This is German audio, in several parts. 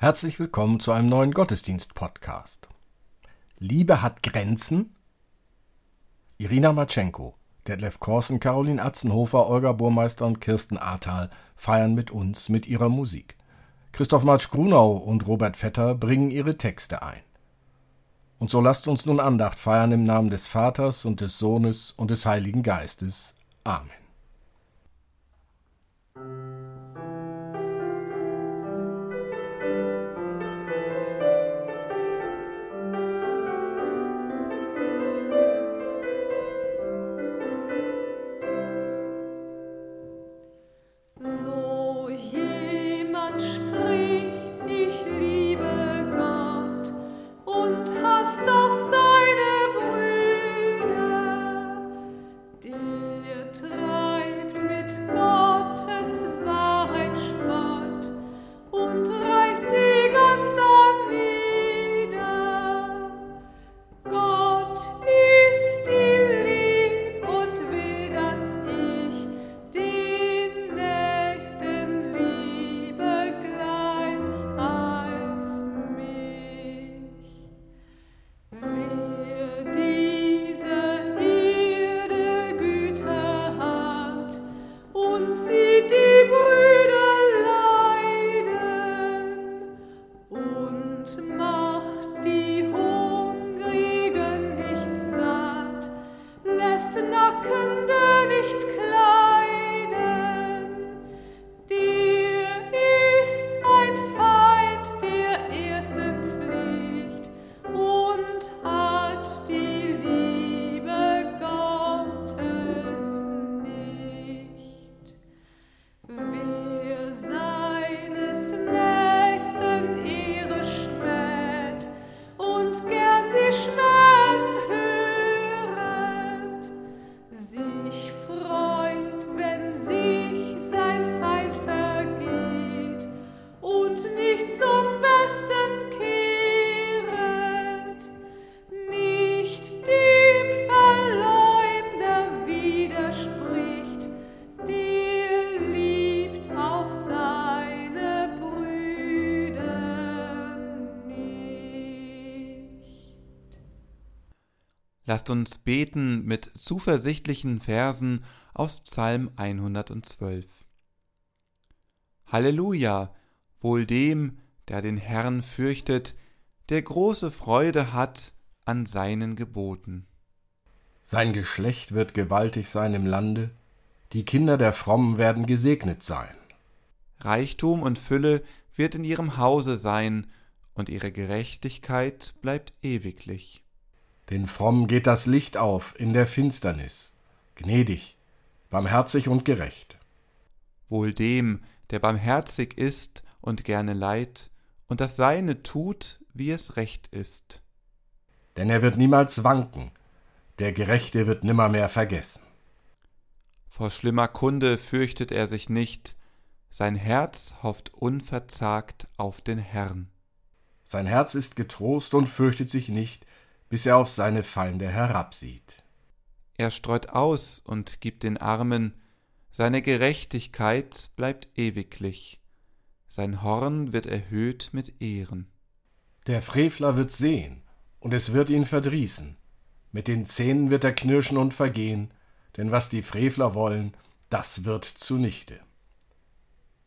Herzlich willkommen zu einem neuen Gottesdienst-Podcast. Liebe hat Grenzen? Irina Matschenko, Detlef Korsen, Caroline Atzenhofer, Olga Burmeister und Kirsten Ahrtal feiern mit uns mit ihrer Musik. Christoph Matsch-Grunau und Robert Vetter bringen ihre Texte ein. Und so lasst uns nun Andacht feiern im Namen des Vaters und des Sohnes und des Heiligen Geistes. Amen. Lasst uns beten mit zuversichtlichen Versen aus Psalm 112. Halleluja, wohl dem, der den Herrn fürchtet, der große Freude hat an seinen Geboten. Sein Geschlecht wird gewaltig sein im Lande, die Kinder der Frommen werden gesegnet sein. Reichtum und Fülle wird in ihrem Hause sein, und ihre Gerechtigkeit bleibt ewiglich. Den Frommen geht das Licht auf in der Finsternis, gnädig, barmherzig und gerecht. Wohl dem, der barmherzig ist und gerne leid und das Seine tut, wie es recht ist. Denn er wird niemals wanken, der Gerechte wird nimmermehr vergessen. Vor schlimmer Kunde fürchtet er sich nicht, sein Herz hofft unverzagt auf den Herrn. Sein Herz ist getrost und fürchtet sich nicht, bis er auf seine Feinde herabsieht. Er streut aus und gibt den Armen, seine Gerechtigkeit bleibt ewiglich, sein Horn wird erhöht mit Ehren. Der Frevler wird sehen, und es wird ihn verdrießen, mit den Zähnen wird er knirschen und vergehen, denn was die Frevler wollen, das wird zunichte.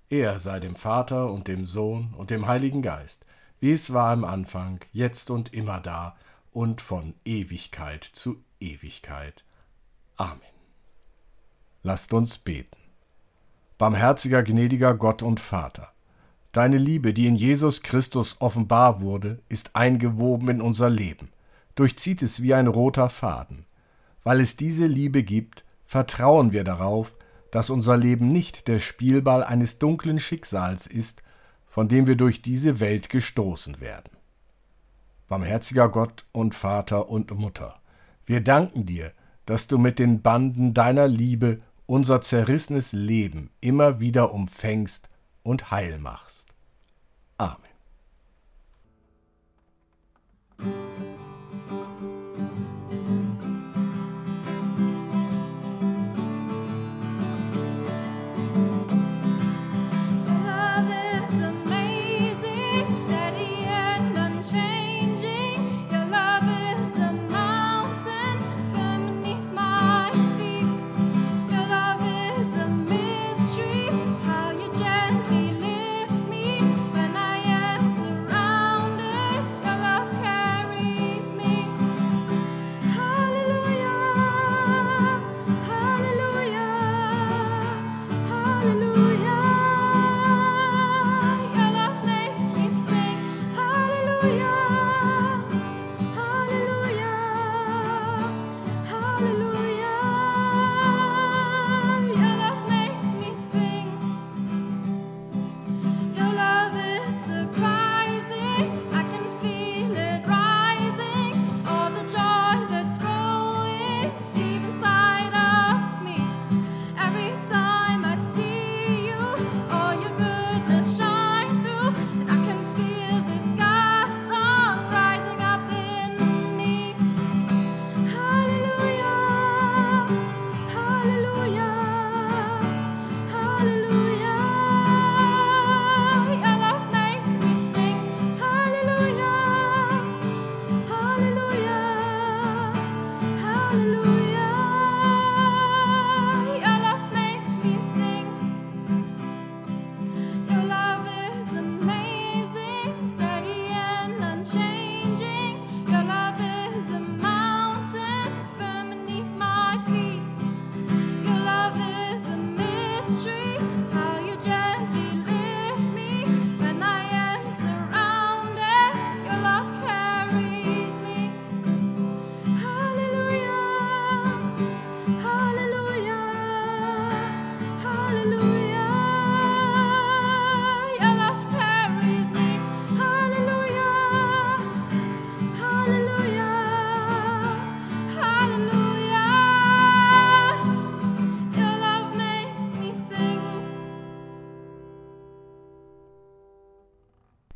Er sei dem Vater und dem Sohn und dem Heiligen Geist, wie es war im Anfang, jetzt und immer da, und von Ewigkeit zu Ewigkeit. Amen. Lasst uns beten. Barmherziger, gnädiger Gott und Vater, deine Liebe, die in Jesus Christus offenbar wurde, ist eingewoben in unser Leben, durchzieht es wie ein roter Faden. Weil es diese Liebe gibt, vertrauen wir darauf, dass unser Leben nicht der Spielball eines dunklen Schicksals ist, von dem wir durch diese Welt gestoßen werden barmherziger Gott und Vater und Mutter. Wir danken dir, dass du mit den Banden deiner Liebe unser zerrissenes Leben immer wieder umfängst und heil machst. Amen.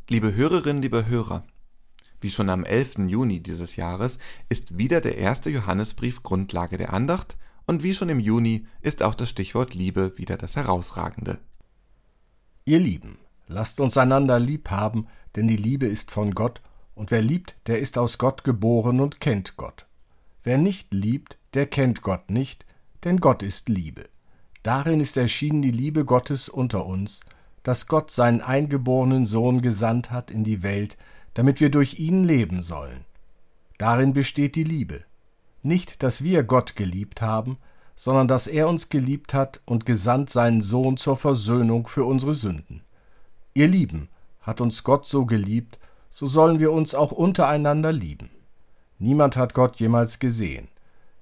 Liebe Hörerinnen, liebe Hörer, wie schon am 11. Juni dieses Jahres ist wieder der erste Johannesbrief Grundlage der Andacht und wie schon im Juni ist auch das Stichwort Liebe wieder das herausragende. Ihr Lieben, lasst uns einander lieb haben, denn die Liebe ist von Gott, und wer liebt, der ist aus Gott geboren und kennt Gott. Wer nicht liebt, der kennt Gott nicht, denn Gott ist Liebe. Darin ist erschienen die Liebe Gottes unter uns, dass Gott seinen eingeborenen Sohn gesandt hat in die Welt, damit wir durch ihn leben sollen. Darin besteht die Liebe. Nicht, dass wir Gott geliebt haben, sondern dass er uns geliebt hat und gesandt seinen Sohn zur Versöhnung für unsere Sünden. Ihr Lieben, hat uns Gott so geliebt, so sollen wir uns auch untereinander lieben. Niemand hat Gott jemals gesehen.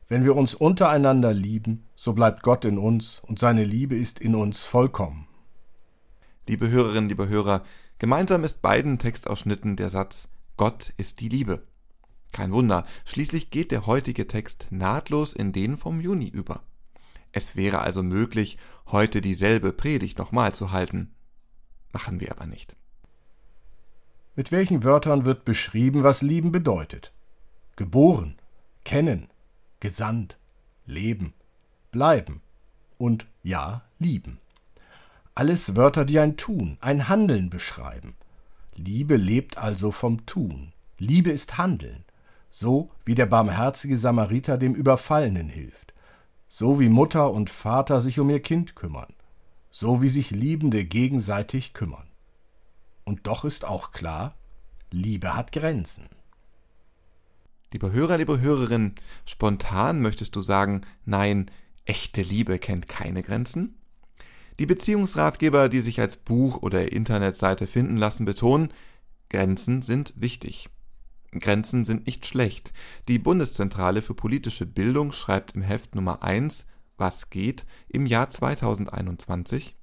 Wenn wir uns untereinander lieben, so bleibt Gott in uns und seine Liebe ist in uns vollkommen. Liebe Hörerinnen, liebe Hörer, gemeinsam ist beiden Textausschnitten der Satz Gott ist die Liebe. Kein Wunder, schließlich geht der heutige Text nahtlos in den vom Juni über. Es wäre also möglich, heute dieselbe Predigt nochmal zu halten. Machen wir aber nicht. Mit welchen Wörtern wird beschrieben, was lieben bedeutet? Geboren, kennen, gesandt, leben, bleiben und ja, lieben. Alles Wörter, die ein Tun, ein Handeln beschreiben. Liebe lebt also vom Tun. Liebe ist Handeln. So wie der barmherzige Samariter dem Überfallenen hilft. So wie Mutter und Vater sich um ihr Kind kümmern. So wie sich Liebende gegenseitig kümmern. Und doch ist auch klar, Liebe hat Grenzen. Lieber Hörer, liebe Hörerin, spontan möchtest du sagen, nein, echte Liebe kennt keine Grenzen? Die Beziehungsratgeber, die sich als Buch oder Internetseite finden lassen, betonen, Grenzen sind wichtig. Grenzen sind nicht schlecht. Die Bundeszentrale für politische Bildung schreibt im Heft Nummer 1 Was geht im Jahr 2021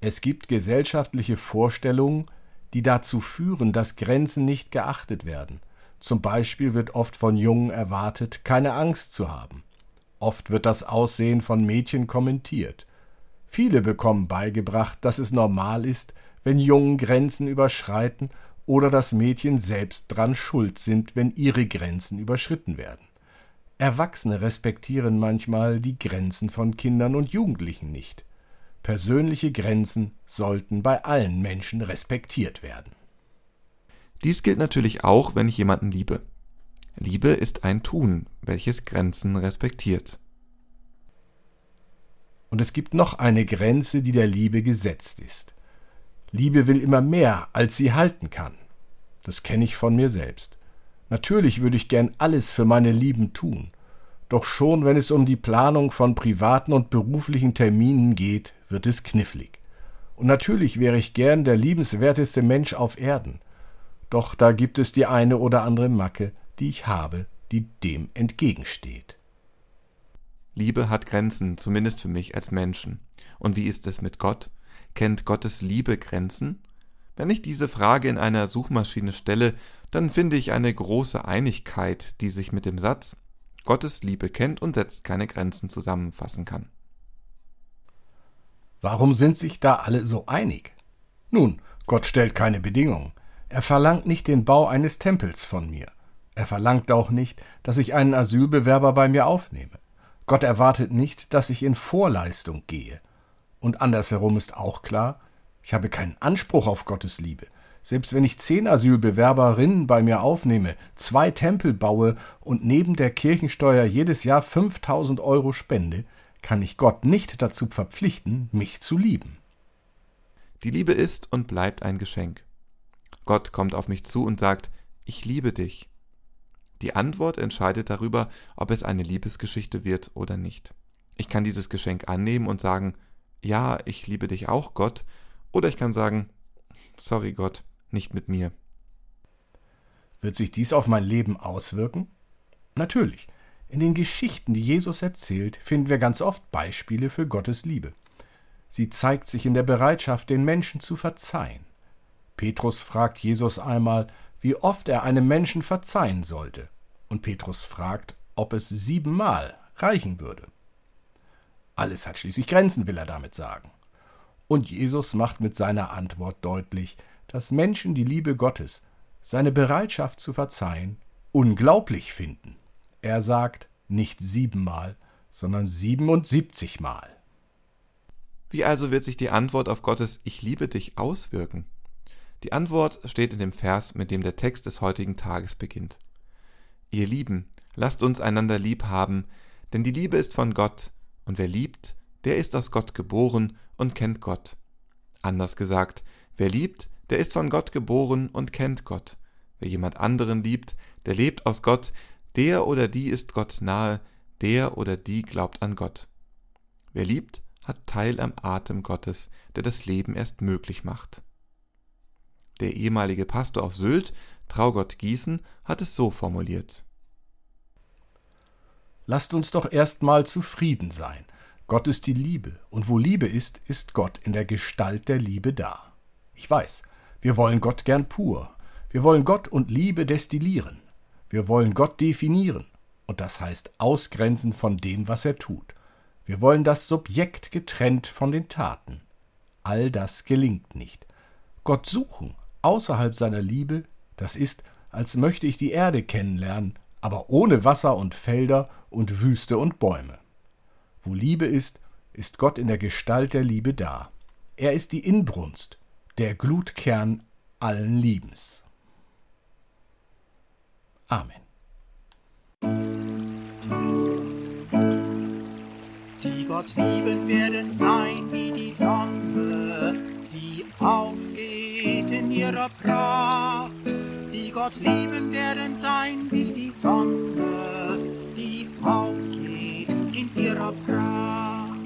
Es gibt gesellschaftliche Vorstellungen, die dazu führen, dass Grenzen nicht geachtet werden. Zum Beispiel wird oft von Jungen erwartet, keine Angst zu haben. Oft wird das Aussehen von Mädchen kommentiert. Viele bekommen beigebracht, dass es normal ist, wenn Jungen Grenzen überschreiten oder dass Mädchen selbst dran schuld sind, wenn ihre Grenzen überschritten werden. Erwachsene respektieren manchmal die Grenzen von Kindern und Jugendlichen nicht. Persönliche Grenzen sollten bei allen Menschen respektiert werden. Dies gilt natürlich auch, wenn ich jemanden liebe. Liebe ist ein Tun, welches Grenzen respektiert. Und es gibt noch eine Grenze, die der Liebe gesetzt ist. Liebe will immer mehr, als sie halten kann. Das kenne ich von mir selbst. Natürlich würde ich gern alles für meine Lieben tun. Doch schon wenn es um die Planung von privaten und beruflichen Terminen geht, wird es knifflig. Und natürlich wäre ich gern der liebenswerteste Mensch auf Erden. Doch da gibt es die eine oder andere Macke, die ich habe, die dem entgegensteht. Liebe hat Grenzen, zumindest für mich als Menschen. Und wie ist es mit Gott? Kennt Gottes Liebe Grenzen? Wenn ich diese Frage in einer Suchmaschine stelle, dann finde ich eine große Einigkeit, die sich mit dem Satz Gottes Liebe kennt und setzt keine Grenzen zusammenfassen kann. Warum sind sich da alle so einig? Nun, Gott stellt keine Bedingungen. Er verlangt nicht den Bau eines Tempels von mir. Er verlangt auch nicht, dass ich einen Asylbewerber bei mir aufnehme. Gott erwartet nicht, dass ich in Vorleistung gehe. Und andersherum ist auch klar, ich habe keinen Anspruch auf Gottes Liebe. Selbst wenn ich zehn Asylbewerberinnen bei mir aufnehme, zwei Tempel baue und neben der Kirchensteuer jedes Jahr 5000 Euro spende, kann ich Gott nicht dazu verpflichten, mich zu lieben. Die Liebe ist und bleibt ein Geschenk. Gott kommt auf mich zu und sagt, ich liebe dich. Die Antwort entscheidet darüber, ob es eine Liebesgeschichte wird oder nicht. Ich kann dieses Geschenk annehmen und sagen, ja, ich liebe dich auch, Gott, oder ich kann sagen, sorry Gott, nicht mit mir. Wird sich dies auf mein Leben auswirken? Natürlich. In den Geschichten, die Jesus erzählt, finden wir ganz oft Beispiele für Gottes Liebe. Sie zeigt sich in der Bereitschaft, den Menschen zu verzeihen. Petrus fragt Jesus einmal, wie oft er einem Menschen verzeihen sollte. Und Petrus fragt, ob es siebenmal reichen würde. Alles hat schließlich Grenzen, will er damit sagen. Und Jesus macht mit seiner Antwort deutlich, dass Menschen die Liebe Gottes, seine Bereitschaft zu verzeihen, unglaublich finden. Er sagt nicht siebenmal, sondern siebenundsiebzigmal. Wie also wird sich die Antwort auf Gottes Ich liebe dich auswirken? Die Antwort steht in dem Vers, mit dem der Text des heutigen Tages beginnt. Ihr Lieben, lasst uns einander lieb haben, denn die Liebe ist von Gott, und wer liebt, der ist aus Gott geboren und kennt Gott. Anders gesagt, wer liebt, der ist von Gott geboren und kennt Gott. Wer jemand anderen liebt, der lebt aus Gott, der oder die ist Gott nahe, der oder die glaubt an Gott. Wer liebt, hat Teil am Atem Gottes, der das Leben erst möglich macht. Der ehemalige Pastor auf Sylt, Traugott Gießen, hat es so formuliert. Lasst uns doch erstmal zufrieden sein. Gott ist die Liebe, und wo Liebe ist, ist Gott in der Gestalt der Liebe da. Ich weiß, wir wollen Gott gern pur. Wir wollen Gott und Liebe destillieren. Wir wollen Gott definieren, und das heißt ausgrenzen von dem, was er tut. Wir wollen das Subjekt getrennt von den Taten. All das gelingt nicht. Gott suchen, außerhalb seiner Liebe, das ist, als möchte ich die Erde kennenlernen, aber ohne Wasser und Felder und Wüste und Bäume. Wo Liebe ist, ist Gott in der Gestalt der Liebe da. Er ist die Inbrunst, der Glutkern allen Liebens. Amen. Gott lieben werden sein wie die Sonne, ihrer Pracht. Die Gott lieben werden sein wie die Sonne, die aufgeht in ihrer Pracht.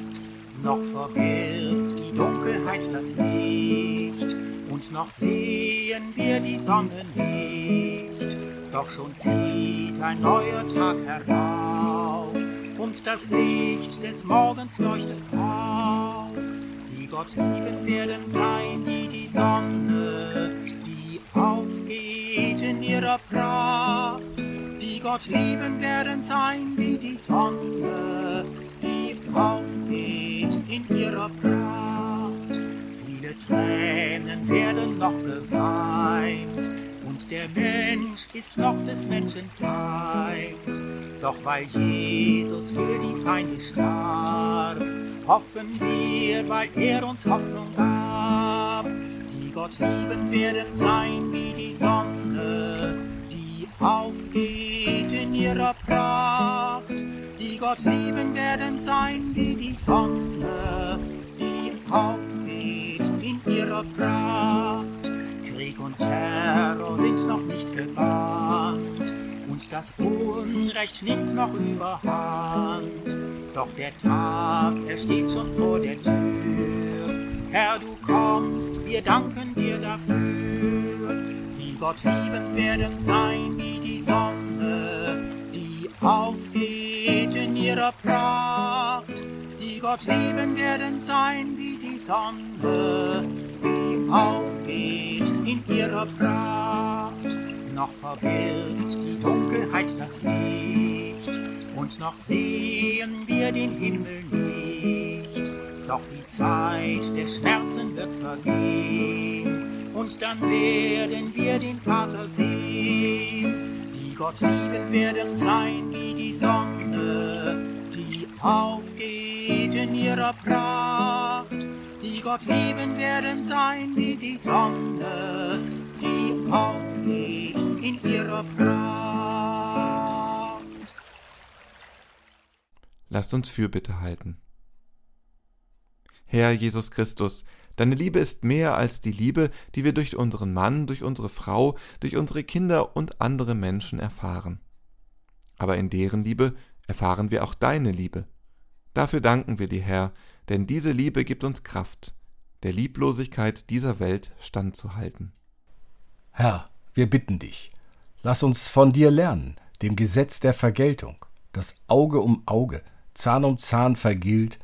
Noch verbirgt die Dunkelheit das Licht und noch sehen wir die Sonne nicht. Doch schon zieht ein neuer Tag herauf und das Licht des Morgens leuchtet auf. Gott lieben werden sein wie die Sonne, die aufgeht in ihrer Pracht. Die Gott lieben werden sein wie die Sonne, die aufgeht in ihrer Pracht. Viele Tränen werden noch geweint und der Mensch ist noch des Menschen Feind. Doch weil Jesus für die Feinde starb, hoffen wir, weil er uns Hoffnung gab. Die Gott lieben werden sein wie die Sonne, die aufgeht in ihrer Pracht. Die Gott lieben werden sein wie die Sonne, die aufgeht in ihrer Pracht. Krieg und Terror sind noch nicht gebannt und das Unrecht nimmt noch überhand. Doch der Tag, er steht schon vor der Tür. Herr, du kommst, wir danken dir dafür. Die Gott lieben werden sein wie die Sonne, die aufgeht in ihrer Pracht. Die Gott lieben werden sein wie die Sonne, die aufgeht in ihrer Pracht. Noch verbirgt die Dunkelheit das Licht und noch sehen wir den Himmel nicht. Doch die Zeit der Schmerzen wird vergehen und dann werden wir den Vater sehen. Die Gott lieben werden sein wie die Sonne, die aufgeht in ihrer Pracht die Gott lieben werden sein wie die Sonne, die aufgeht in ihrer Pracht. Lasst uns Fürbitte halten. Herr Jesus Christus, deine Liebe ist mehr als die Liebe, die wir durch unseren Mann, durch unsere Frau, durch unsere Kinder und andere Menschen erfahren. Aber in deren Liebe erfahren wir auch deine Liebe. Dafür danken wir dir, Herr, denn diese Liebe gibt uns Kraft, der Lieblosigkeit dieser Welt standzuhalten. Herr, wir bitten dich, lass uns von dir lernen, dem Gesetz der Vergeltung, das Auge um Auge, Zahn um Zahn vergilt,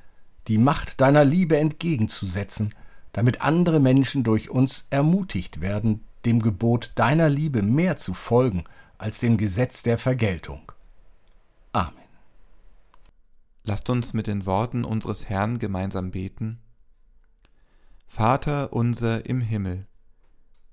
die Macht deiner Liebe entgegenzusetzen, damit andere Menschen durch uns ermutigt werden, dem Gebot deiner Liebe mehr zu folgen als dem Gesetz der Vergeltung. Amen. Lasst uns mit den Worten unseres Herrn gemeinsam beten. Vater unser im Himmel,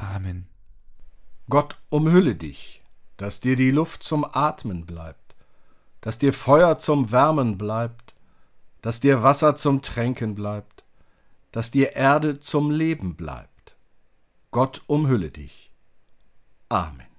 Amen. Gott umhülle dich, dass dir die Luft zum Atmen bleibt, dass dir Feuer zum Wärmen bleibt, dass dir Wasser zum Tränken bleibt, dass dir Erde zum Leben bleibt. Gott umhülle dich. Amen.